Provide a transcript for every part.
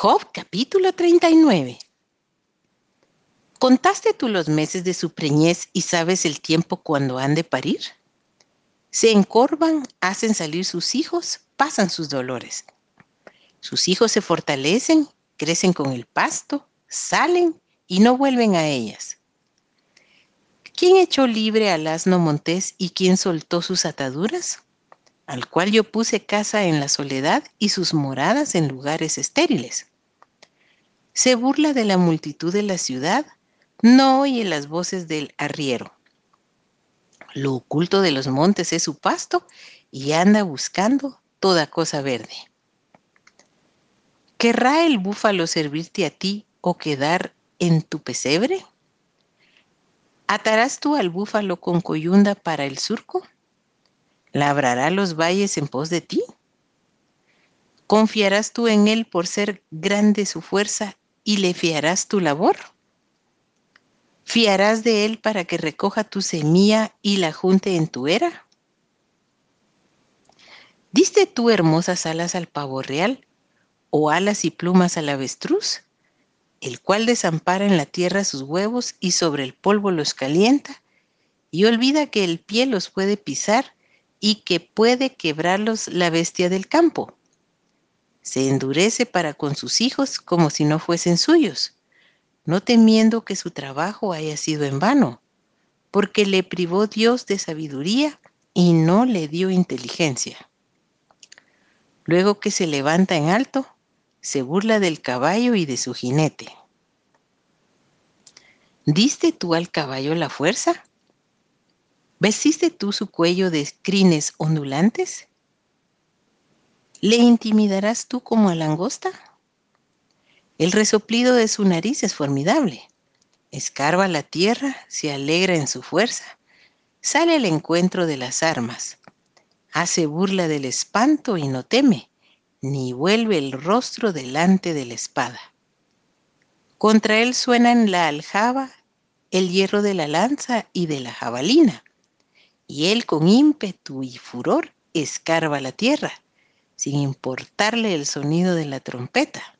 Job capítulo 39. ¿Contaste tú los meses de su preñez y sabes el tiempo cuando han de parir? Se encorvan, hacen salir sus hijos, pasan sus dolores. Sus hijos se fortalecen, crecen con el pasto, salen y no vuelven a ellas. ¿Quién echó libre al asno montés y quién soltó sus ataduras? Al cual yo puse casa en la soledad y sus moradas en lugares estériles. Se burla de la multitud de la ciudad, no oye las voces del arriero. Lo oculto de los montes es su pasto y anda buscando toda cosa verde. ¿Querrá el búfalo servirte a ti o quedar en tu pesebre? ¿Atarás tú al búfalo con coyunda para el surco? ¿Labrará los valles en pos de ti? ¿Confiarás tú en él por ser grande su fuerza y le fiarás tu labor? ¿Fiarás de él para que recoja tu semilla y la junte en tu era? ¿Diste tú hermosas alas al pavo real o alas y plumas al avestruz, el cual desampara en la tierra sus huevos y sobre el polvo los calienta y olvida que el pie los puede pisar y que puede quebrarlos la bestia del campo. Se endurece para con sus hijos como si no fuesen suyos, no temiendo que su trabajo haya sido en vano, porque le privó Dios de sabiduría y no le dio inteligencia. Luego que se levanta en alto, se burla del caballo y de su jinete. ¿Diste tú al caballo la fuerza? ¿Vestiste tú su cuello de crines ondulantes? ¿Le intimidarás tú como a langosta? El resoplido de su nariz es formidable. Escarba la tierra, se alegra en su fuerza, sale al encuentro de las armas, hace burla del espanto y no teme, ni vuelve el rostro delante de la espada. Contra él suenan la aljaba, el hierro de la lanza y de la jabalina y él con ímpetu y furor escarba la tierra, sin importarle el sonido de la trompeta.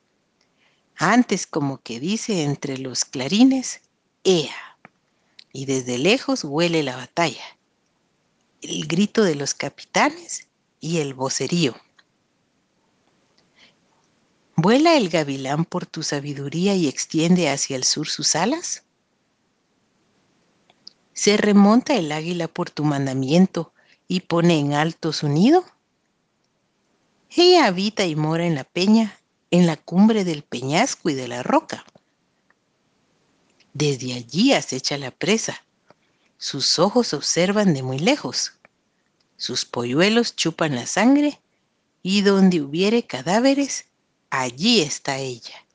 Antes como que dice entre los clarines, ¡Ea! Y desde lejos huele la batalla, el grito de los capitanes y el vocerío. ¿Vuela el gavilán por tu sabiduría y extiende hacia el sur sus alas? ¿Se remonta el águila por tu mandamiento y pone en alto su nido? Ella habita y mora en la peña, en la cumbre del peñasco y de la roca. Desde allí acecha la presa. Sus ojos observan de muy lejos. Sus polluelos chupan la sangre y donde hubiere cadáveres, allí está ella.